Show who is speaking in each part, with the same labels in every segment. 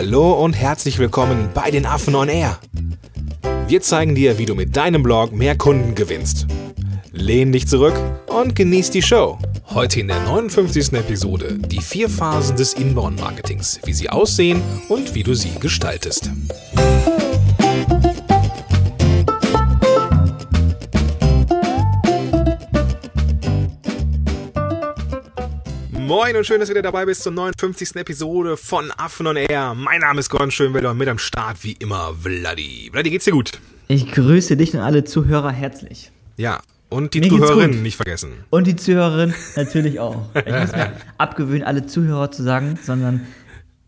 Speaker 1: Hallo und herzlich willkommen bei den Affen on Air. Wir zeigen dir, wie du mit deinem Blog mehr Kunden gewinnst. Lehn dich zurück und genieß die Show. Heute in der 59. Episode die vier Phasen des Inbound-Marketings, wie sie aussehen und wie du sie gestaltest. Moin und schön, dass du wieder dabei bist zur 59. Episode von Affen on Air. Mein Name ist Gordon Schönwelder und mit am Start wie immer Vladi. Vladi, geht's dir gut?
Speaker 2: Ich grüße dich und alle Zuhörer herzlich.
Speaker 1: Ja, und die Zuhörerinnen
Speaker 2: gut.
Speaker 1: nicht vergessen.
Speaker 2: Und die Zuhörerin natürlich auch. Ich muss mir abgewöhnen, alle Zuhörer zu sagen, sondern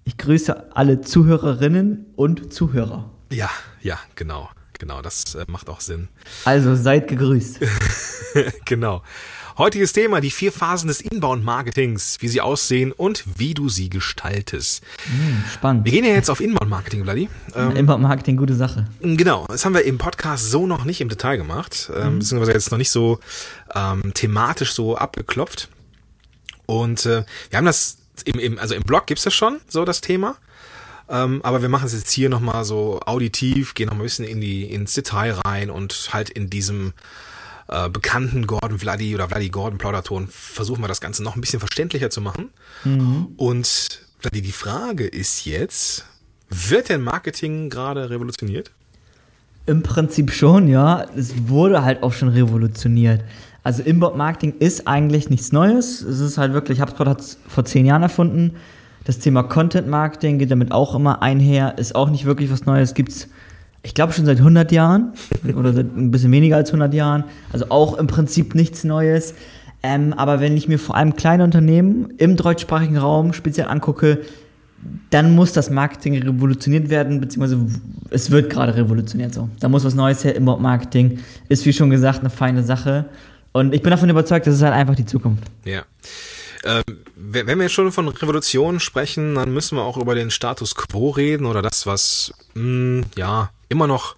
Speaker 2: ich grüße alle Zuhörerinnen und Zuhörer.
Speaker 1: Ja, ja, genau. Genau, das äh, macht auch Sinn.
Speaker 2: Also seid gegrüßt.
Speaker 1: genau. Heutiges Thema, die vier Phasen des Inbound-Marketings, wie sie aussehen und wie du sie gestaltest.
Speaker 2: Hm, spannend.
Speaker 1: Wir gehen ja jetzt auf Inbound-Marketing, Vladi. Ähm,
Speaker 2: Inbound-Marketing, gute Sache.
Speaker 1: Genau, das haben wir im Podcast so noch nicht im Detail gemacht, ähm, beziehungsweise jetzt noch nicht so ähm, thematisch so abgeklopft. Und äh, wir haben das im, im, also im Blog gibt's das schon, so das Thema. Ähm, aber wir machen es jetzt hier nochmal so auditiv, gehen noch mal ein bisschen in die, ins Detail rein und halt in diesem äh, bekannten Gordon Vladi oder Vladi Gordon Plauderton versuchen wir das Ganze noch ein bisschen verständlicher zu machen. Und Vladi, die Frage ist jetzt, wird denn Marketing gerade revolutioniert?
Speaker 2: Im Prinzip schon, ja. Es wurde halt auch schon revolutioniert. Also Inbound-Marketing ist eigentlich nichts Neues. Es ist halt wirklich, HubSpot hat es vor zehn Jahren erfunden. Das Thema Content-Marketing geht damit auch immer einher. Ist auch nicht wirklich was Neues. Gibt's, ich glaube, schon seit 100 Jahren oder seit ein bisschen weniger als 100 Jahren. Also auch im Prinzip nichts Neues. Ähm, aber wenn ich mir vor allem kleine Unternehmen im deutschsprachigen Raum speziell angucke, dann muss das Marketing revolutioniert werden, beziehungsweise es wird gerade revolutioniert so. Da muss was Neues her, Inbound-Marketing ist, wie schon gesagt, eine feine Sache. Und ich bin davon überzeugt, das ist halt einfach die Zukunft.
Speaker 1: Ja. Ähm, wenn wir jetzt schon von Revolution sprechen, dann müssen wir auch über den Status quo reden oder das, was mh, ja immer noch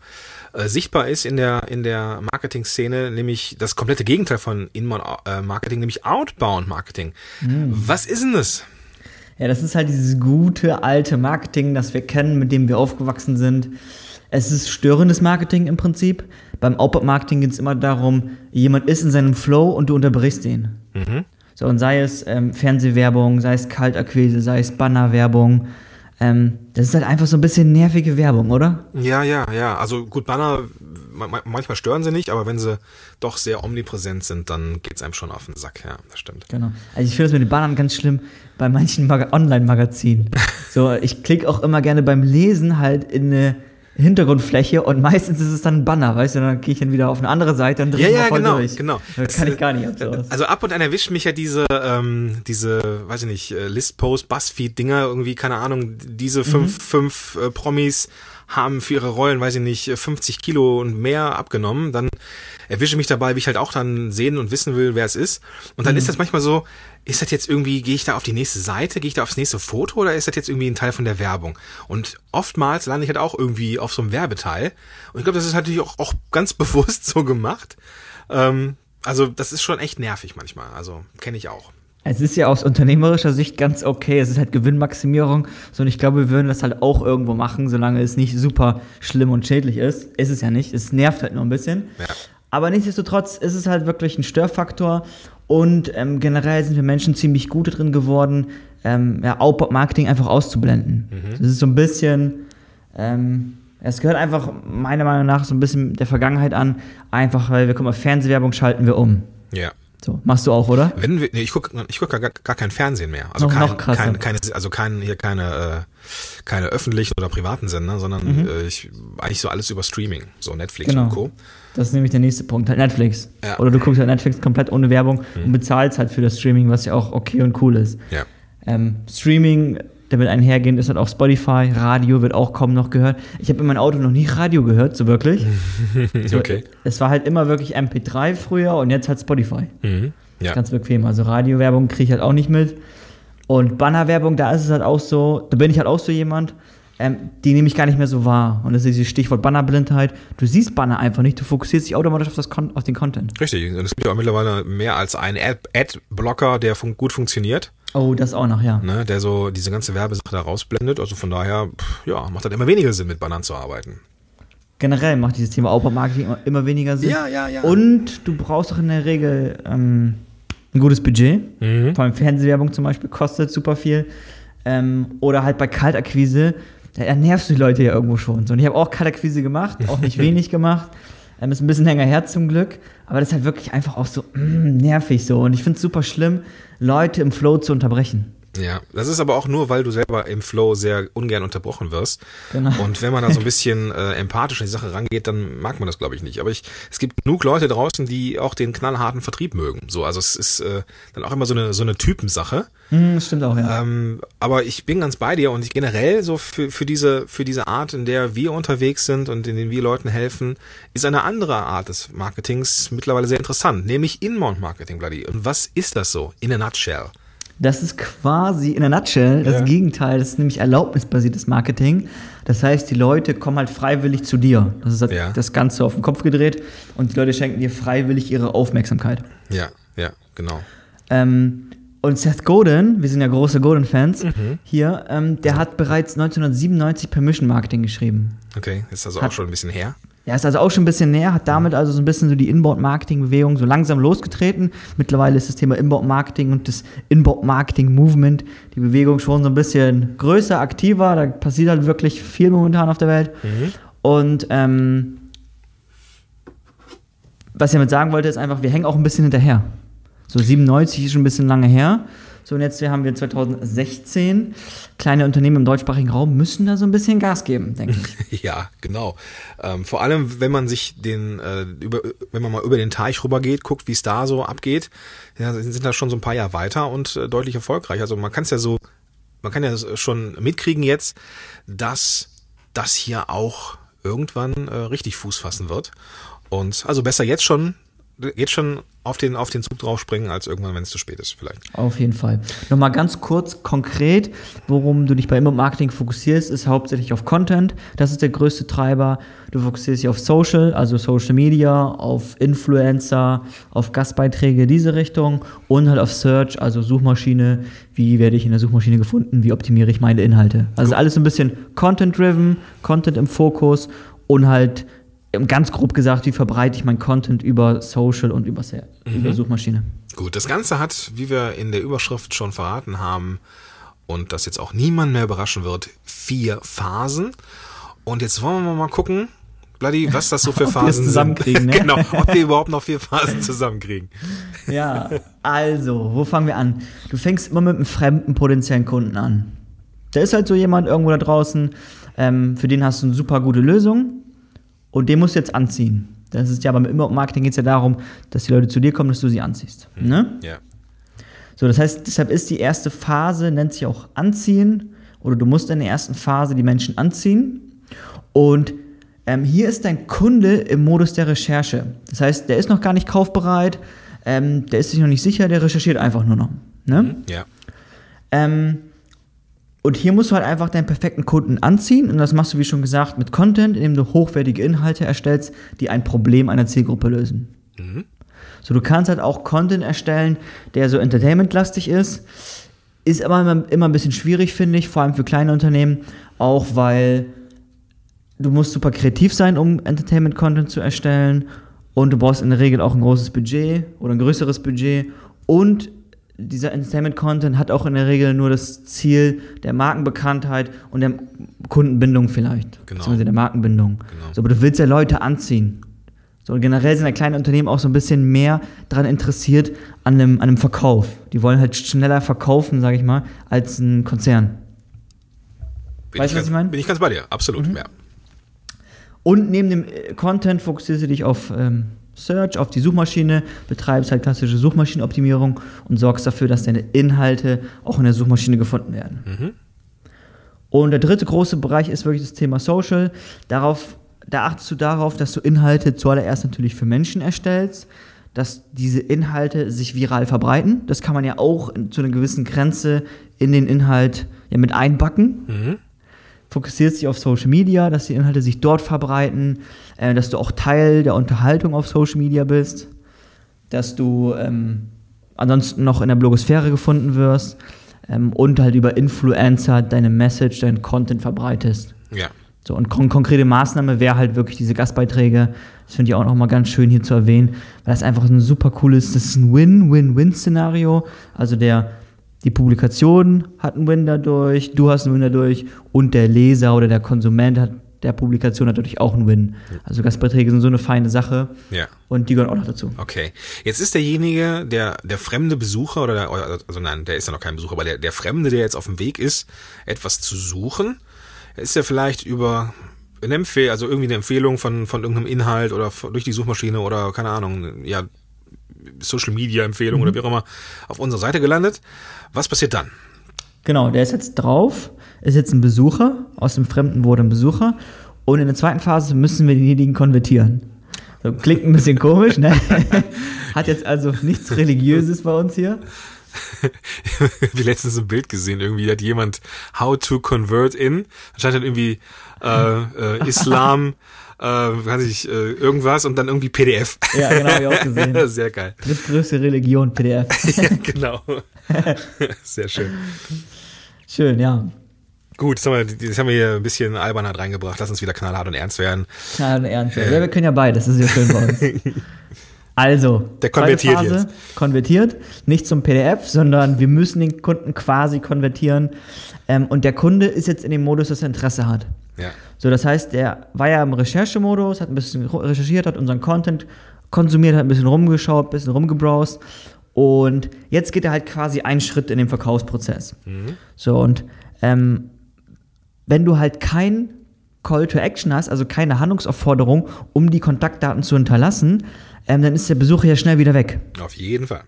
Speaker 1: äh, sichtbar ist in der in der Marketing-Szene, nämlich das komplette Gegenteil von Inbound-Marketing, nämlich Outbound-Marketing. Was ist denn das?
Speaker 2: Ja, das ist halt dieses gute alte Marketing, das wir kennen, mit dem wir aufgewachsen sind. Es ist störendes Marketing im Prinzip. Beim Outbound-Marketing geht es immer darum, jemand ist in seinem Flow und du unterbrichst ihn. So, und sei es ähm, Fernsehwerbung, sei es Kaltakquise, sei es Bannerwerbung. Ähm, das ist halt einfach so ein bisschen nervige Werbung, oder?
Speaker 1: Ja, ja, ja. Also gut, Banner, ma- ma- manchmal stören sie nicht, aber wenn sie doch sehr omnipräsent sind, dann geht's einem schon auf den Sack. Ja, das stimmt.
Speaker 2: Genau. Also ich finde das mit den Bannern ganz schlimm bei manchen Maga Online-Magazinen. so, ich klicke auch immer gerne beim Lesen halt in eine Hintergrundfläche und meistens ist es dann ein Banner, weißt du, dann gehe ich dann wieder auf eine andere Seite und drehe
Speaker 1: Ja,
Speaker 2: mal
Speaker 1: ja,
Speaker 2: voll
Speaker 1: genau,
Speaker 2: durch.
Speaker 1: genau.
Speaker 2: Das kann ich gar nicht ab sowas.
Speaker 1: Also ab und an erwischt mich ja diese, ähm, diese, weiß ich nicht, äh, Listpost, Buzzfeed-Dinger, irgendwie, keine Ahnung, diese fünf, fünf äh, Promis haben für ihre Rollen, weiß ich nicht, 50 Kilo und mehr abgenommen, dann erwische mich dabei, wie ich halt auch dann sehen und wissen will, wer es ist. Und dann ist das manchmal so, ist das jetzt irgendwie, gehe ich da auf die nächste Seite, gehe ich da aufs nächste Foto oder ist das jetzt irgendwie ein Teil von der Werbung? Und oftmals lande ich halt auch irgendwie auf so einem Werbeteil. Und ich glaube, das ist natürlich auch, auch ganz bewusst so gemacht. Ähm, also das ist schon echt nervig manchmal. Also kenne ich auch.
Speaker 2: Es ist ja aus unternehmerischer Sicht ganz okay. Es ist halt Gewinnmaximierung. So, und ich glaube, wir würden das halt auch irgendwo machen, solange es nicht super schlimm und schädlich ist. Ist es ja nicht. Es nervt halt nur ein bisschen.
Speaker 1: Ja.
Speaker 2: Aber nichtsdestotrotz ist es halt wirklich ein Störfaktor. Und ähm, generell sind wir Menschen ziemlich gut drin geworden, ähm, ja, Outbound-Marketing einfach auszublenden. Das ist so ein bisschen, ähm, es gehört einfach meiner Meinung nach so ein bisschen der Vergangenheit an. Einfach, weil wir, guck mal, Fernsehwerbung schalten wir um.
Speaker 1: Ja.
Speaker 2: So, machst du auch, oder?
Speaker 1: Wenn wir, nee, ich gucke ich guck gar, gar kein Fernsehen mehr. Also
Speaker 2: Noch-
Speaker 1: kein,
Speaker 2: noch
Speaker 1: kein, keine, also kein, hier keine, äh, keine öffentlichen oder privaten Sender, sondern äh, ich, eigentlich so alles über Streaming, so Netflix
Speaker 2: Mhm. Genau.
Speaker 1: und Co.
Speaker 2: Das ist nämlich der nächste Punkt, halt Netflix.
Speaker 1: Ja.
Speaker 2: Oder du guckst halt Netflix komplett ohne Werbung und bezahlst halt für das Streaming, was ja auch okay und cool ist.
Speaker 1: Ja.
Speaker 2: Ähm, Streaming, damit einhergehend ist halt auch Spotify, Radio wird auch kaum noch gehört. Ich habe in meinem Auto noch nie Radio gehört, so wirklich.
Speaker 1: Okay.
Speaker 2: Es war halt immer wirklich MP3 früher und jetzt halt Spotify.
Speaker 1: Mhm. Ja.
Speaker 2: Ganz bequem. Also Radiowerbung kriege ich halt auch nicht mit. Und Bannerwerbung, da ist es halt auch so, da bin ich halt auch so jemand, ähm, die nehme ich gar nicht mehr so wahr. Und das ist dieses Stichwort Bannerblindheit. Du siehst Banner einfach nicht, du fokussierst dich automatisch auf, das Kon auf den Content.
Speaker 1: Richtig. Und es gibt ja auch mittlerweile mehr als einen Ad- Ad-Blocker, der fun gut funktioniert.
Speaker 2: Oh, das auch noch, ja.
Speaker 1: ne, der so diese ganze Werbesache da rausblendet. Also von daher, ja, macht das immer weniger Sinn, mit Bannern zu arbeiten.
Speaker 2: Generell macht dieses Thema Outbound-Marketing immer- immer weniger Sinn.
Speaker 1: Ja, ja, ja.
Speaker 2: Und du brauchst auch in der Regel ähm, ein gutes Budget.
Speaker 1: Mhm.
Speaker 2: Vor allem Fernsehwerbung zum Beispiel kostet super viel. Ähm, oder halt bei Kaltakquise, da da nervst du die Leute ja irgendwo schon. So, und ich habe auch Kaltakquise gemacht, auch nicht wenig gemacht. Ähm, ist ein bisschen länger her zum Glück. Aber das ist halt wirklich einfach auch so mm, nervig so. Und ich finde es super schlimm, Leute im Flow zu unterbrechen.
Speaker 1: Ja, das ist aber auch nur, weil du selber im Flow sehr ungern unterbrochen wirst.
Speaker 2: Genau.
Speaker 1: Und wenn man da so ein bisschen äh, empathisch an die Sache rangeht, dann mag man das, glaube ich, nicht. Aber ich, es gibt genug Leute draußen, die auch den knallharten Vertrieb mögen. So, also es ist äh, dann auch immer so eine so eine Typensache.
Speaker 2: Mm, das stimmt auch, ja.
Speaker 1: Ähm, aber ich bin ganz bei dir und ich generell so für, für diese für diese Art, in der wir unterwegs sind und in denen wir Leuten helfen, ist eine andere Art des Marketings mittlerweile sehr interessant, nämlich Inbound Marketing, Bloody. Und was ist das so in a nutshell?
Speaker 2: Das ist quasi in a nutshell das
Speaker 1: Ja.
Speaker 2: Gegenteil. Das ist nämlich erlaubnisbasiertes Marketing. Das heißt, die Leute kommen halt freiwillig zu dir. Das ist halt
Speaker 1: Ja.
Speaker 2: das Ganze auf den Kopf gedreht und die Leute schenken dir freiwillig ihre Aufmerksamkeit.
Speaker 1: Ja, ja, genau.
Speaker 2: Ähm, und Seth Godin, wir sind ja große Godin-Fans
Speaker 1: Mhm.
Speaker 2: hier, ähm, der hat bereits 1997 Permission Marketing geschrieben.
Speaker 1: Okay, ist also
Speaker 2: Hat-
Speaker 1: auch schon ein bisschen her.
Speaker 2: Ja, ist also auch schon ein bisschen näher, hat damit also so ein bisschen so die Inbound-Marketing-Bewegung so langsam losgetreten. Mittlerweile ist das Thema Inbound-Marketing und das Inbound-Marketing-Movement, die Bewegung schon so ein bisschen größer, aktiver. Da passiert halt wirklich viel momentan auf der Welt. Und ähm, was ich damit sagen wollte, ist einfach, wir hängen auch ein bisschen hinterher. So 97 ist schon ein bisschen lange her. So, und jetzt haben wir 2016. Kleine Unternehmen im deutschsprachigen Raum müssen da so ein bisschen Gas geben, denke ich.
Speaker 1: Ja, genau. Ähm, vor allem, wenn man sich den, äh, über, wenn man mal über den Teich rübergeht, guckt, wie es da so abgeht, ja, sind da schon so ein paar Jahre weiter und äh, deutlich erfolgreich. Also man kann es ja so, man kann ja schon mitkriegen jetzt, dass das hier auch irgendwann äh, richtig Fuß fassen wird. Und also besser jetzt schon, jetzt schon auf den, auf den Zug draufspringen, als irgendwann, wenn es zu spät ist, vielleicht.
Speaker 2: Auf jeden Fall. Nochmal ganz kurz konkret, worum du dich bei Inbound Marketing fokussierst, ist hauptsächlich auf Content. Das ist der größte Treiber. Du fokussierst dich auf Social, also Social Media, auf Influencer, auf Gastbeiträge, diese Richtung und halt auf Search, also Suchmaschine. Wie werde ich in der Suchmaschine gefunden? Wie optimiere ich meine Inhalte? Also alles so ein bisschen Content-driven, Content im Fokus und halt ganz grob gesagt, wie verbreite ich mein Content über Social und über, Ser- über Suchmaschine.
Speaker 1: Gut, das Ganze hat, wie wir in der Überschrift schon verraten haben, und das jetzt auch niemand mehr überraschen wird, vier Phasen. Und jetzt wollen wir mal gucken, Bloody, was das so für Phasen
Speaker 2: zusammenkriegen,
Speaker 1: sind.
Speaker 2: ne?
Speaker 1: genau, ob wir überhaupt noch vier Phasen zusammenkriegen.
Speaker 2: Ja, also, wo fangen wir an? Du fängst immer mit einem fremden potenziellen Kunden an. Da ist halt so jemand irgendwo da draußen, ähm, für den hast du eine super gute Lösung und den musst du jetzt anziehen. Das ist ja beim Inbound-Marketing geht es ja darum, dass die Leute zu dir kommen, dass du sie anziehst. Ne?
Speaker 1: Ja.
Speaker 2: So, das heißt, deshalb ist die erste Phase, nennt sich auch Anziehen, oder du musst in der ersten Phase die Menschen anziehen. Und ähm, hier ist dein Kunde im Modus der Recherche. Das heißt, der ist noch gar nicht kaufbereit, ähm, der ist sich noch nicht sicher, der recherchiert einfach nur noch. Ne?
Speaker 1: Ja.
Speaker 2: Ähm, und hier musst du halt einfach deinen perfekten Kunden anziehen. Und das machst du, wie schon gesagt, mit Content, indem du hochwertige Inhalte erstellst, die ein Problem einer Zielgruppe lösen. So, du kannst halt auch Content erstellen, der so entertainmentlastig ist. Ist aber immer, immer ein bisschen schwierig, finde ich, vor allem für kleine Unternehmen. Auch weil du musst super kreativ sein, um Entertainment-Content zu erstellen. Und du brauchst in der Regel auch ein großes Budget oder ein größeres Budget. Und dieser Entertainment-Content hat auch in der Regel nur das Ziel der Markenbekanntheit und der Kundenbindung vielleicht.
Speaker 1: Genau.
Speaker 2: Beziehungsweise der Markenbindung.
Speaker 1: Genau.
Speaker 2: So, aber du willst ja Leute anziehen. So, und generell sind ja kleine Unternehmen auch so ein bisschen mehr daran interessiert an einem, an einem Verkauf. Die wollen halt schneller verkaufen, sage ich mal, als ein Konzern.
Speaker 1: Bin
Speaker 2: Weißt du, was
Speaker 1: ganz,
Speaker 2: ich meine? Mhm.
Speaker 1: Bin ich ganz bei dir, absolut. Ja.
Speaker 2: Und neben dem äh, Content fokussierst du dich auf ähm, Search, auf die Suchmaschine, betreibst halt klassische Suchmaschinenoptimierung und sorgst dafür, dass deine Inhalte auch in der Suchmaschine gefunden werden.
Speaker 1: Mhm.
Speaker 2: Und der dritte große Bereich ist wirklich das Thema Social. Darauf, da achtest du darauf, dass du Inhalte zuallererst natürlich für Menschen erstellst, dass diese Inhalte sich viral verbreiten. Das kann man ja auch in, zu einer gewissen Grenze in den Inhalt ja, mit einbacken
Speaker 1: Mhm.
Speaker 2: Fokussierst dich auf Social Media, dass die Inhalte sich dort verbreiten, äh, dass du auch Teil der Unterhaltung auf Social Media bist, dass du ähm, ansonsten noch in der Blogosphäre gefunden wirst. ähm, und halt über Influencer deine Message, deinen Content verbreitest.
Speaker 1: Ja.
Speaker 2: So, und kon konkrete Maßnahme wäre halt wirklich diese Gastbeiträge. Das finde ich auch nochmal ganz schön hier zu erwähnen, weil das einfach ein super cooles, das ist ein Win-Win-Win-Szenario. Also der, die Publikation hat einen Win dadurch, du hast einen Win dadurch und der Leser oder der Konsument hat der Publikation hat natürlich auch einen Win. Also Gastbeiträge sind so eine feine Sache
Speaker 1: Ja.
Speaker 2: und die gehören auch noch dazu.
Speaker 1: Okay. Jetzt ist derjenige, der, der fremde Besucher oder der, also nein, der ist ja noch kein Besucher, aber der, der Fremde, der jetzt auf dem Weg ist, etwas zu suchen, ist ja vielleicht über eine Empfehlung, also irgendwie eine Empfehlung von, von irgendeinem Inhalt oder durch die Suchmaschine oder keine Ahnung, ja, Social Media Empfehlung oder wie auch immer auf unserer Seite gelandet. Was passiert dann?
Speaker 2: Genau, der ist jetzt drauf, ist jetzt ein Besucher, aus dem Fremden wurde ein Besucher und in der zweiten Phase müssen wir denjenigen konvertieren. So, klingt ein bisschen komisch, ne? Hat jetzt also nichts Religiöses bei uns hier.
Speaker 1: Wie letztens ein Bild gesehen, irgendwie hat jemand How to convert in, anscheinend irgendwie äh, äh, Islam, äh, weiß ich, äh, irgendwas und dann irgendwie PDF.
Speaker 2: Ja, genau, hab ich auch gesehen.
Speaker 1: Sehr geil.
Speaker 2: Drittgrößte Religion, PDF.
Speaker 1: Ja, genau. Sehr schön.
Speaker 2: Schön, ja.
Speaker 1: Gut, das haben, wir, das haben wir hier ein bisschen Albernheit reingebracht. Lass uns wieder knallhart und ernst werden.
Speaker 2: Ja, und ernst. Ja, wir können ja beides, das ist ja schön bei uns. Also,
Speaker 1: Der konvertiert
Speaker 2: Phase, konvertiert, nicht zum PDF, sondern wir müssen den Kunden quasi konvertieren. Ähm, und der Kunde ist jetzt in dem Modus, dass er Interesse hat.
Speaker 1: Ja.
Speaker 2: So, das heißt, der war ja im Recherchemodus, hat ein bisschen recherchiert, hat unseren Content konsumiert, hat ein bisschen rumgeschaut, ein bisschen rumgebrowst. Und jetzt geht er halt quasi einen Schritt in den Verkaufsprozess. So, und ähm, wenn du halt kein Call to Action hast, also keine Handlungsaufforderung, um die Kontaktdaten zu hinterlassen, ähm, dann ist der Besucher ja schnell wieder weg.
Speaker 1: Auf jeden Fall.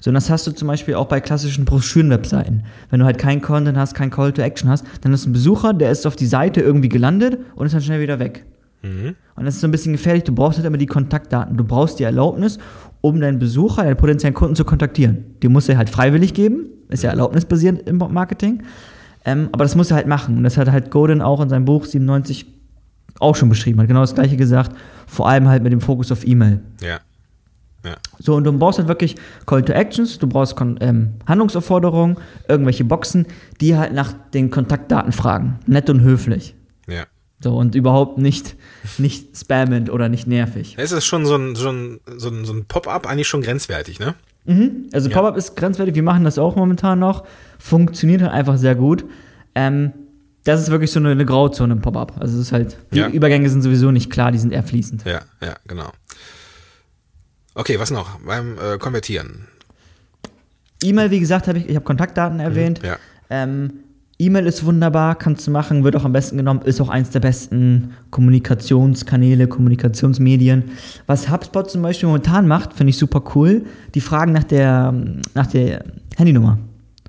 Speaker 2: So, und das hast du zum Beispiel auch bei klassischen Broschüren-Webseiten. Wenn du halt keinen Content hast, kein Call to Action hast, dann ist ein Besucher, der ist auf die Seite irgendwie gelandet und ist dann schnell wieder weg. Und das ist so ein bisschen gefährlich. Du brauchst halt immer die Kontaktdaten. Du brauchst die Erlaubnis, um deinen Besucher, deinen potenziellen Kunden zu kontaktieren. Die muss er halt freiwillig geben. Ist ja erlaubnisbasierend im Marketing. Ähm, aber das muss er halt machen. Und das hat halt Godin auch in seinem Buch 97 auch schon beschrieben. Hat genau das gleiche gesagt. Vor allem halt mit dem Fokus auf E-Mail.
Speaker 1: Ja. Ja.
Speaker 2: So, und du brauchst halt wirklich Call to Actions, du brauchst Kon ähm, Handlungsaufforderungen, irgendwelche Boxen, die halt nach den Kontaktdaten fragen. Nett und höflich.
Speaker 1: Ja.
Speaker 2: So, und überhaupt nicht, nicht spammend oder nicht nervig.
Speaker 1: Es ist schon so ein, so ein, so ein, so ein Pop-up eigentlich schon grenzwertig, ne?
Speaker 2: Also
Speaker 1: Ja.
Speaker 2: Pop-up ist grenzwertig, wir machen das auch momentan noch. Funktioniert halt einfach sehr gut. Ähm, das ist wirklich so eine, eine Grauzone im Pop-up. Also es ist halt, die
Speaker 1: Ja.
Speaker 2: Übergänge sind sowieso nicht klar, die sind eher fließend.
Speaker 1: Ja, ja, genau. Okay, was noch? Beim äh, Konvertieren.
Speaker 2: E-Mail, wie gesagt, habe ich, ich habe Kontaktdaten erwähnt.
Speaker 1: Ja.
Speaker 2: Ähm, E-Mail ist wunderbar, kannst du machen, wird auch am besten genommen, ist auch eins der besten Kommunikationskanäle, Kommunikationsmedien. Was HubSpot zum Beispiel momentan macht, finde ich super cool. Die fragen nach der, nach der Handynummer.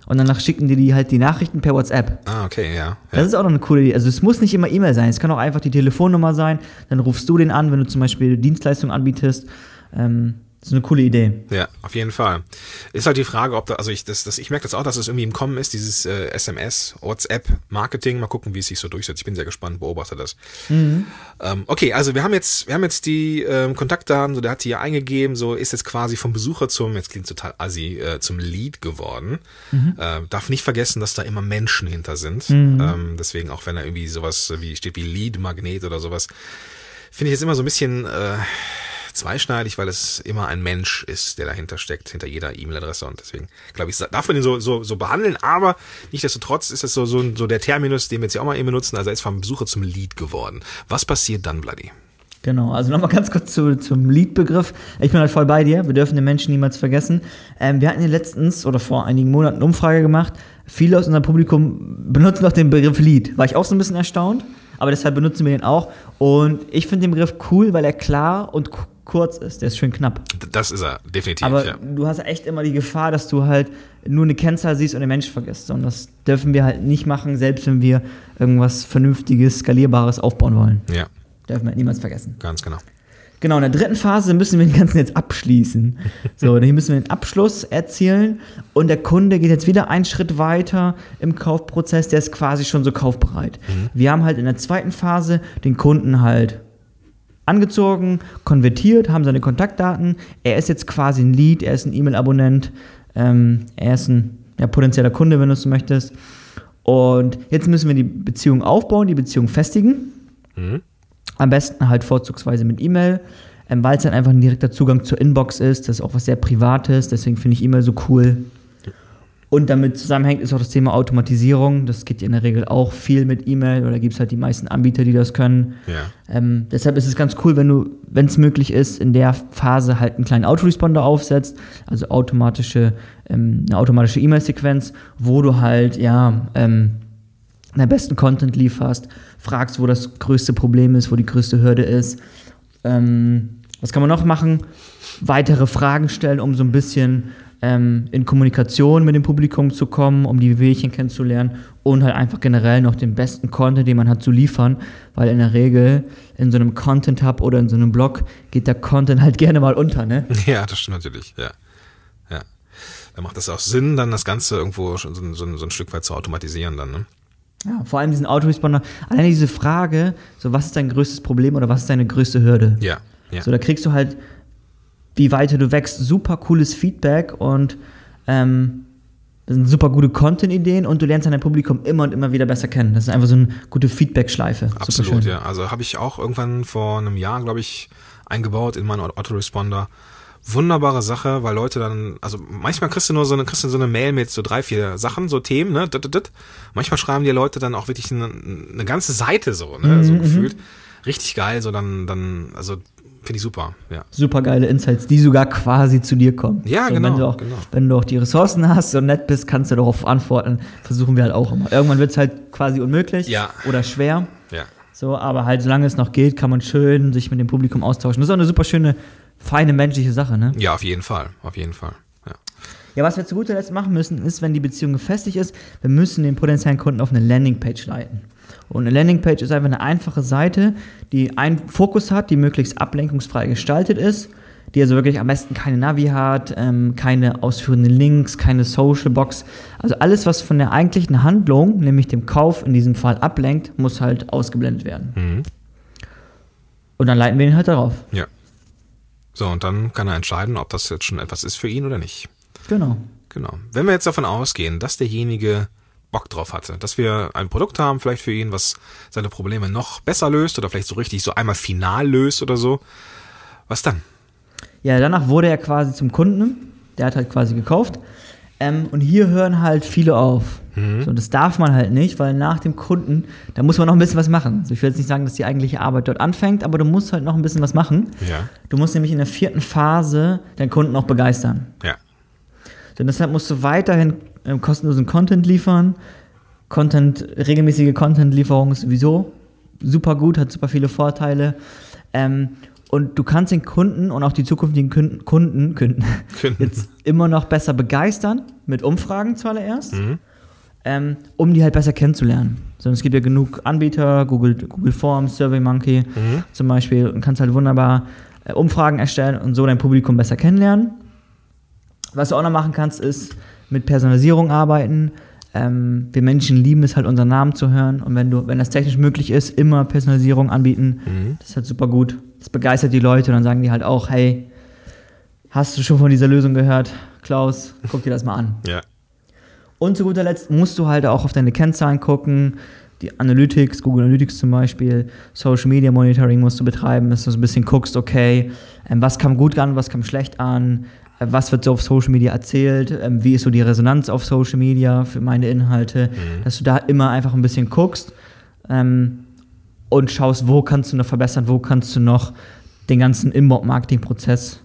Speaker 2: Und danach schicken die, die halt die Nachrichten per WhatsApp.
Speaker 1: Ah, okay, ja.
Speaker 2: Das
Speaker 1: ja.
Speaker 2: ist auch noch eine coole Idee. Also es muss nicht immer E-Mail sein, es kann auch einfach die Telefonnummer sein. Dann rufst du den an, wenn du zum Beispiel Dienstleistungen anbietest. Ähm, das ist eine coole Idee.
Speaker 1: Ja, auf jeden Fall. Ist halt die Frage, ob da, also ich, das, das, ich merke das auch, dass es irgendwie im Kommen ist, dieses äh, SMS, WhatsApp, Marketing. Mal gucken, wie es sich so durchsetzt. Ich bin sehr gespannt, beobachte das. Ähm, okay, also wir haben jetzt, wir haben jetzt die ähm, Kontaktdaten, so der hat die ja eingegeben, so ist jetzt quasi vom Besucher zum, jetzt klingt total assi, äh, zum Lead geworden. Äh, darf nicht vergessen, dass da immer Menschen hinter sind. Ähm, deswegen auch wenn da irgendwie sowas wie steht wie Lead Magnet oder sowas, finde ich jetzt immer so ein bisschen äh, zweischneidig, weil es immer ein Mensch ist, der dahinter steckt, hinter jeder E-Mail-Adresse und deswegen glaube ich, darf man den so, so, so behandeln, aber nichtsdestotrotz ist es so, so, so der Terminus, den wir jetzt ja auch mal eben benutzen, also er ist vom Besucher zum Lead geworden. Was passiert dann, Bloody?
Speaker 2: Genau, also nochmal ganz kurz zu, zum Lead-Begriff. Ich bin halt voll bei dir, wir dürfen den Menschen niemals vergessen. Ähm, wir hatten ja letztens oder vor einigen Monaten eine Umfrage gemacht. Viele aus unserem Publikum benutzen noch den Begriff Lead. War ich auch so ein bisschen erstaunt, aber deshalb benutzen wir den auch. Und ich finde den Begriff cool, weil er klar und kurz ist. Der ist schön knapp.
Speaker 1: Das ist er, definitiv,
Speaker 2: Aber
Speaker 1: ja.
Speaker 2: du hast echt immer die Gefahr, dass du halt nur eine Kennzahl siehst und den Mensch vergisst. Und das dürfen wir halt nicht machen, selbst wenn wir irgendwas Vernünftiges, Skalierbares aufbauen wollen.
Speaker 1: Ja,
Speaker 2: Dürfen wir halt niemals vergessen.
Speaker 1: ganz genau.
Speaker 2: Genau, in der dritten Phase müssen wir den ganzen jetzt abschließen. So, hier müssen wir den Abschluss erzielen und der Kunde geht jetzt wieder einen Schritt weiter im Kaufprozess, der ist quasi schon so kaufbereit. Wir haben halt in der zweiten Phase den Kunden halt angezogen, konvertiert, haben seine Kontaktdaten. Er ist jetzt quasi ein Lead, er ist ein E-Mail-Abonnent, ähm, er ist ein ja, potenzieller Kunde, wenn du es so möchtest. Und jetzt müssen wir die Beziehung aufbauen, die Beziehung festigen.
Speaker 1: Mhm.
Speaker 2: Am besten halt vorzugsweise mit E-Mail, ähm, weil es dann einfach ein direkter Zugang zur Inbox ist. Das ist auch was sehr Privates, deswegen finde ich E-Mail so cool. Und damit zusammenhängt ist auch das Thema Automatisierung. Das geht in der Regel auch viel mit E-Mail oder gibt es halt die meisten Anbieter, die das können.
Speaker 1: Ja.
Speaker 2: Ähm, deshalb ist es ganz cool, wenn du, wenn es möglich ist, in der Phase halt einen kleinen Autoresponder aufsetzt, also automatische, ähm, eine automatische E-Mail-Sequenz, wo du halt ja ähm, den besten Content lieferst, fragst, wo das größte Problem ist, wo die größte Hürde ist. Ähm, was kann man noch machen? Weitere Fragen stellen, um so ein bisschen ähm, in Kommunikation mit dem Publikum zu kommen, um die Wehwehchen kennenzulernen und halt einfach generell noch den besten Content, den man hat, zu liefern, weil in der Regel in so einem Content-Hub oder in so einem Blog geht der Content halt gerne mal unter, ne?
Speaker 1: Ja, das stimmt natürlich, ja. Ja. Da macht es auch Sinn, dann das Ganze irgendwo schon so, so, so ein Stück weit zu automatisieren dann, ne?
Speaker 2: Ja, vor allem diesen Autoresponder. Alleine diese Frage, so was ist dein größtes Problem oder was ist deine größte Hürde?
Speaker 1: Ja, ja.
Speaker 2: So, da kriegst du halt, wie weiter du wächst, super cooles Feedback und ähm, das sind super gute Content-Ideen und du lernst dein Publikum immer und immer wieder besser kennen. Das ist einfach so eine gute Feedback-Schleife.
Speaker 1: Absolut, ja. Also habe ich auch irgendwann vor einem Jahr, glaube ich, eingebaut in meinen Autoresponder. Wunderbare Sache, weil Leute dann, also manchmal kriegst du nur so eine, kriegst du so eine Mail mit so drei, vier Sachen, so Themen, ne? dit, dit, dit. Manchmal schreiben dir Leute dann auch wirklich eine, eine ganze Seite so, ne?
Speaker 2: Mhm,
Speaker 1: so gefühlt. Richtig geil, so dann, dann, also finde ich super, ja.
Speaker 2: Super geile Insights, die sogar quasi zu dir kommen.
Speaker 1: Ja,
Speaker 2: so,
Speaker 1: genau,
Speaker 2: Wenn du, auch,
Speaker 1: genau.
Speaker 2: wenn du auch die Ressourcen hast und nett bist, kannst du darauf antworten. Versuchen wir halt auch immer. Irgendwann wird es halt quasi unmöglich
Speaker 1: Ja.
Speaker 2: oder schwer.
Speaker 1: Ja.
Speaker 2: So, aber halt, solange es noch geht, kann man schön sich mit dem Publikum austauschen. Das ist auch eine super schöne, feine menschliche Sache, ne?
Speaker 1: Ja, auf jeden Fall, auf jeden Fall. Ja.
Speaker 2: Ja, was wir zu guter Letzt machen müssen, ist, wenn die Beziehung gefestigt ist, wir müssen den potenziellen Kunden auf eine Landingpage leiten. Und eine Landingpage ist einfach eine einfache Seite, die einen Fokus hat, die möglichst ablenkungsfrei gestaltet ist, die also wirklich am besten keine Navi hat, ähm, keine ausführenden Links, keine Social Box. Also alles, was von der eigentlichen Handlung, nämlich dem Kauf in diesem Fall ablenkt, muss halt ausgeblendet werden.
Speaker 1: Mhm.
Speaker 2: Und dann leiten wir ihn halt darauf.
Speaker 1: Ja. So, und dann kann er entscheiden, ob das jetzt schon etwas ist für ihn oder nicht.
Speaker 2: Genau.
Speaker 1: Genau. Wenn wir jetzt davon ausgehen, dass derjenige Bock drauf hatte, dass wir ein Produkt haben, vielleicht für ihn, was seine Probleme noch besser löst oder vielleicht so richtig so einmal final löst oder so, was dann?
Speaker 2: Ja, danach wurde er quasi zum Kunden. Der hat halt quasi gekauft. Ähm, und hier hören halt viele auf. So, das darf man halt nicht, weil nach dem Kunden, da muss man noch ein bisschen was machen. Also ich will jetzt nicht sagen, dass die eigentliche Arbeit dort anfängt, aber du musst halt noch ein bisschen was machen.
Speaker 1: Ja.
Speaker 2: Du musst nämlich in der vierten Phase deinen Kunden auch begeistern.
Speaker 1: Ja.
Speaker 2: So, deshalb musst du weiterhin ähm, kostenlosen Content liefern. Content, regelmäßige Content-Lieferung ist sowieso super gut, hat super viele Vorteile. Ähm, und du kannst den Kunden und auch die zukünftigen Kunden, Kunden, Kunden
Speaker 1: Kunden.
Speaker 2: jetzt immer noch besser begeistern, mit Umfragen zuallererst,
Speaker 1: Mhm.
Speaker 2: ähm, um die halt besser kennenzulernen. So, es gibt ja genug Anbieter, Google, Google Forms, SurveyMonkey
Speaker 1: Mhm.
Speaker 2: zum Beispiel, und kannst halt wunderbar äh, Umfragen erstellen und so dein Publikum besser kennenlernen. Was du auch noch machen kannst, ist mit Personalisierung arbeiten. Ähm, wir Menschen lieben es halt, unseren Namen zu hören. Und wenn du, wenn das technisch möglich ist, immer Personalisierung anbieten.
Speaker 1: Mhm.
Speaker 2: Das ist halt super gut. Das begeistert die Leute und dann sagen die halt auch, hey, hast du schon von dieser Lösung gehört? Klaus, guck dir das mal an.
Speaker 1: Ja.
Speaker 2: Und zu guter Letzt musst du halt auch auf deine Kennzahlen gucken. Die Analytics, Google Analytics zum Beispiel, Social Media Monitoring musst du betreiben, dass du so ein bisschen guckst, okay, ähm, was kam gut an, was kam schlecht an, was wird so auf Social Media erzählt, ähm, wie ist so die Resonanz auf Social Media für meine Inhalte, dass du da immer einfach ein bisschen guckst ähm, und schaust, wo kannst du noch verbessern, wo kannst du noch den ganzen Inbound-Marketing-Prozess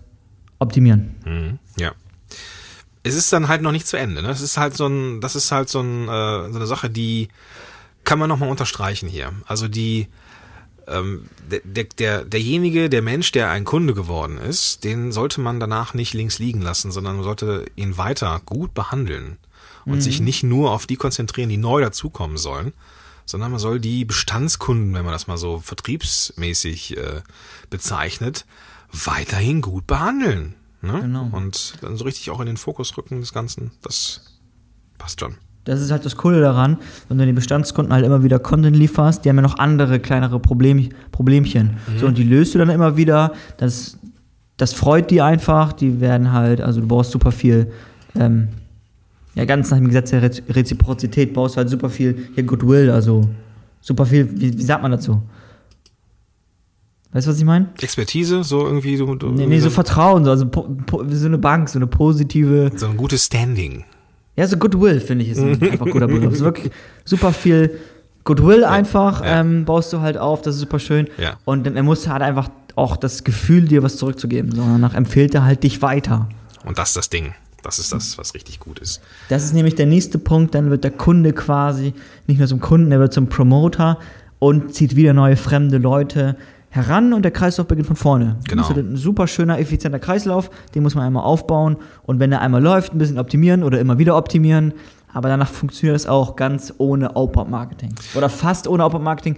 Speaker 2: optimieren.
Speaker 1: Mhm. Ja. Es ist dann halt noch nicht zu Ende. Ne? Das ist halt so ein, das ist halt so, ein, äh, so eine Sache, die kann man nochmal unterstreichen hier. Also die, ähm, der, der, der, derjenige, der Mensch, der ein Kunde geworden ist, den sollte man danach nicht links liegen lassen, sondern man sollte ihn weiter gut behandeln und sich nicht nur auf die konzentrieren, die neu dazukommen sollen, sondern man soll die Bestandskunden, wenn man das mal so vertriebsmäßig äh, bezeichnet, weiterhin gut behandeln. Ne?
Speaker 2: Genau.
Speaker 1: Und dann so richtig auch in den Fokus rücken des Ganzen. Das passt schon.
Speaker 2: Das ist halt das Coole daran, wenn du den Bestandskunden halt immer wieder Content lieferst, die haben ja noch andere kleinere Problem, Problemchen. So, und die löst du dann immer wieder. Das, das freut die einfach. Die werden halt, also du brauchst super viel ähm, ja, ganz nach dem Gesetz der Rez Reziprozität baust du halt super viel hier Goodwill, also super viel, wie, wie sagt man dazu? Weißt du, was ich meine?
Speaker 1: Expertise, so irgendwie. Du, du,
Speaker 2: Nee, nee, so Vertrauen, so, also po, po, so eine Bank, so eine positive.
Speaker 1: so ein gutes Standing.
Speaker 2: Ja, so Goodwill, finde ich, ist ein einfach guter Begriff. Es ist wirklich super viel Goodwill einfach,
Speaker 1: ja.
Speaker 2: Ähm, baust du halt auf, das ist super schön.
Speaker 1: Ja.
Speaker 2: Und dann er muss halt einfach auch das Gefühl, dir was zurückzugeben, sondern danach empfiehlt er halt dich weiter.
Speaker 1: Und das ist das Ding. Das ist das, was richtig gut ist.
Speaker 2: Das ist nämlich der nächste Punkt, dann wird der Kunde quasi nicht nur zum Kunden, er wird zum Promoter und zieht wieder neue fremde Leute heran und der Kreislauf beginnt von vorne.
Speaker 1: Genau.
Speaker 2: Das ist ein super schöner, effizienter Kreislauf, den muss man einmal aufbauen und wenn er einmal läuft, ein bisschen optimieren oder immer wieder optimieren, aber danach funktioniert es auch ganz ohne Outbound-Marketing oder fast ohne Outbound-Marketing.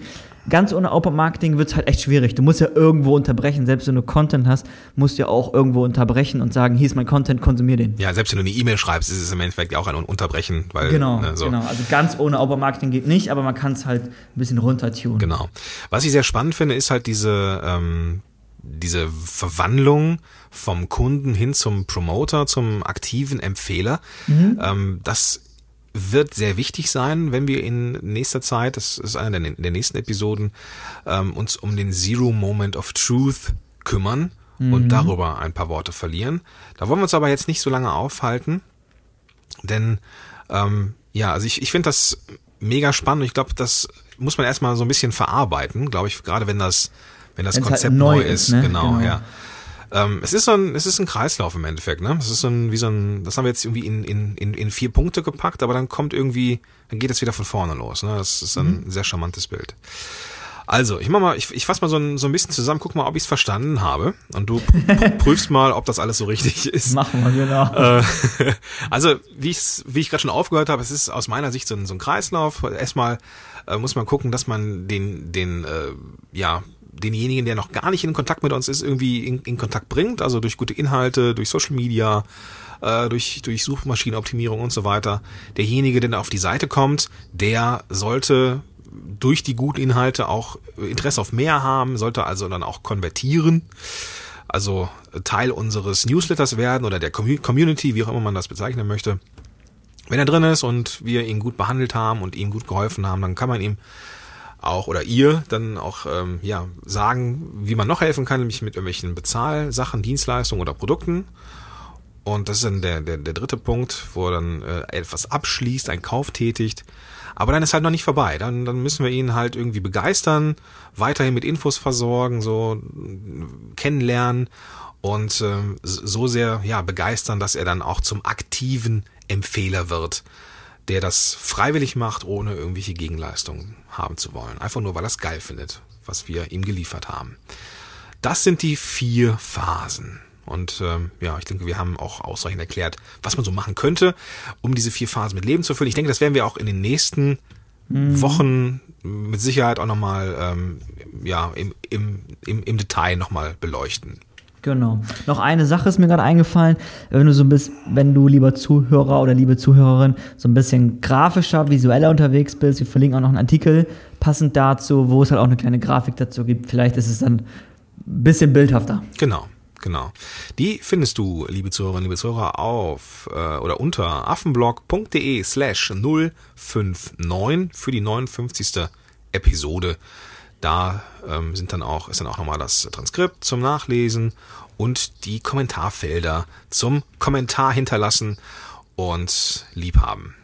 Speaker 2: Ganz ohne Outbound-Marketing wird es halt echt schwierig. Du musst ja irgendwo unterbrechen, selbst wenn du Content hast, musst du ja auch irgendwo unterbrechen und sagen, hier ist mein Content, konsumier den.
Speaker 1: Ja, selbst wenn du eine E-Mail schreibst, ist es im Endeffekt auch ein Unterbrechen, weil
Speaker 2: Genau,
Speaker 1: ne, so.
Speaker 2: genau. Also ganz ohne Outbound-Marketing geht nicht, aber man kann es halt ein bisschen runtertunen.
Speaker 1: Genau. Was ich sehr spannend finde, ist halt diese, ähm, diese Verwandlung vom Kunden hin zum Promoter, zum aktiven Empfehler. Ähm, das wird sehr wichtig sein, wenn wir in nächster Zeit, das ist einer der, der nächsten Episoden, ähm, uns um den Zero Moment of Truth kümmern und darüber ein paar Worte verlieren. Da wollen wir uns aber jetzt nicht so lange aufhalten, denn ähm, ja, also ich, ich finde das mega spannend. Ich glaube, das muss man erstmal so ein bisschen verarbeiten, glaube ich, gerade wenn das, wenn das
Speaker 2: Wenn's halt
Speaker 1: Konzept
Speaker 2: neu
Speaker 1: neu
Speaker 2: ist,
Speaker 1: ist.
Speaker 2: ne?
Speaker 1: Genau,
Speaker 2: Genau.
Speaker 1: ja. Ähm, es ist so ein, es ist ein Kreislauf im Endeffekt, ne? Es ist so ein, wie so ein, das haben wir jetzt irgendwie in, in, in, in vier Punkte gepackt, aber dann kommt irgendwie, dann geht es wieder von vorne los, ne? Das ist ein sehr charmantes Bild. Also, ich mach mal, ich, ich fasse mal so ein, so ein bisschen zusammen, guck mal, ob ich es verstanden habe. Und du pr- prüfst mal, ob das alles so richtig ist.
Speaker 2: Machen wir, genau.
Speaker 1: Äh, also, wie, ich's, wie ich gerade schon aufgehört habe, es ist aus meiner Sicht so ein, so ein Kreislauf. Erstmal äh, muss man gucken, dass man den, den, äh, ja, denjenigen, der noch gar nicht in Kontakt mit uns ist, irgendwie in, in Kontakt bringt. Also durch gute Inhalte, durch Social Media, äh, durch, durch Suchmaschinenoptimierung und so weiter. Derjenige, der auf die Seite kommt, der sollte durch die guten Inhalte auch Interesse auf mehr haben, sollte also dann auch konvertieren also Teil unseres Newsletters werden oder der Commu- Community, wie auch immer man das bezeichnen möchte. Wenn er drin ist und wir ihn gut behandelt haben und ihm gut geholfen haben, dann kann man ihm auch oder ihr dann auch ähm, ja sagen, wie man noch helfen kann, nämlich mit irgendwelchen Bezahlsachen, Dienstleistungen oder Produkten. Und das ist dann der, der, der dritte Punkt, wo er dann äh, etwas abschließt, einen Kauf tätigt. Aber dann ist halt noch nicht vorbei. Dann, dann müssen wir ihn halt irgendwie begeistern, weiterhin mit Infos versorgen, so äh, kennenlernen und ähm, so sehr ja begeistern, dass er dann auch zum aktiven Empfehler wird, der das freiwillig macht, ohne irgendwelche Gegenleistungen haben zu wollen. Einfach nur, weil er es geil findet, was wir ihm geliefert haben. Das sind die vier Phasen. Und ähm, ja, ich denke, wir haben auch ausreichend erklärt, was man so machen könnte, um diese vier Phasen mit Leben zu füllen. Ich denke, das werden wir auch in den nächsten Wochen mit Sicherheit auch nochmal ähm, ja, im, im, im, im Detail nochmal beleuchten.
Speaker 2: Genau. Noch eine Sache ist mir gerade eingefallen, wenn du so bisschen, wenn du lieber Zuhörer oder liebe Zuhörerin so ein bisschen grafischer, visueller unterwegs bist, wir verlinken auch noch einen Artikel passend dazu, wo es halt auch eine kleine Grafik dazu gibt. Vielleicht ist es dann ein bisschen bildhafter.
Speaker 1: Genau, genau. Die findest du, liebe Zuhörerinnen, liebe Zuhörer, auf äh, oder unter affenblog.de slash 059 für die 59. Episode. Da ähm, sind dann auch, ist dann auch nochmal das Transkript zum Nachlesen und die Kommentarfelder zum Kommentar hinterlassen und liebhaben.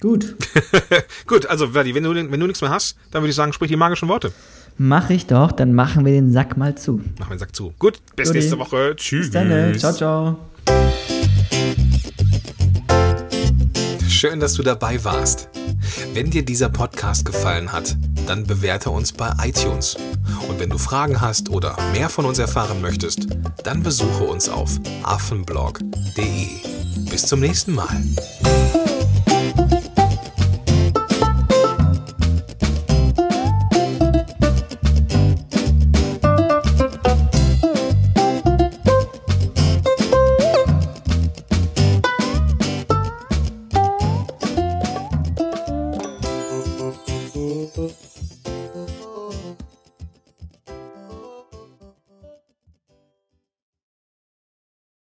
Speaker 2: Gut.
Speaker 1: Gut, also Verdi, wenn du, wenn du nichts mehr hast, dann würde ich sagen, sprich die magischen Worte.
Speaker 2: Mach ich doch, dann machen wir den Sack mal zu.
Speaker 1: Mach den Sack zu. Gut, bis
Speaker 2: Guti.
Speaker 1: nächste Woche. Tschüss.
Speaker 2: Bis dann, ne? ciao, ciao.
Speaker 1: Schön, dass du dabei warst. Wenn dir dieser Podcast gefallen hat, dann bewerte uns bei iTunes. Und wenn du Fragen hast oder mehr von uns erfahren möchtest, dann besuche uns auf affenblog.de. Bis zum nächsten Mal.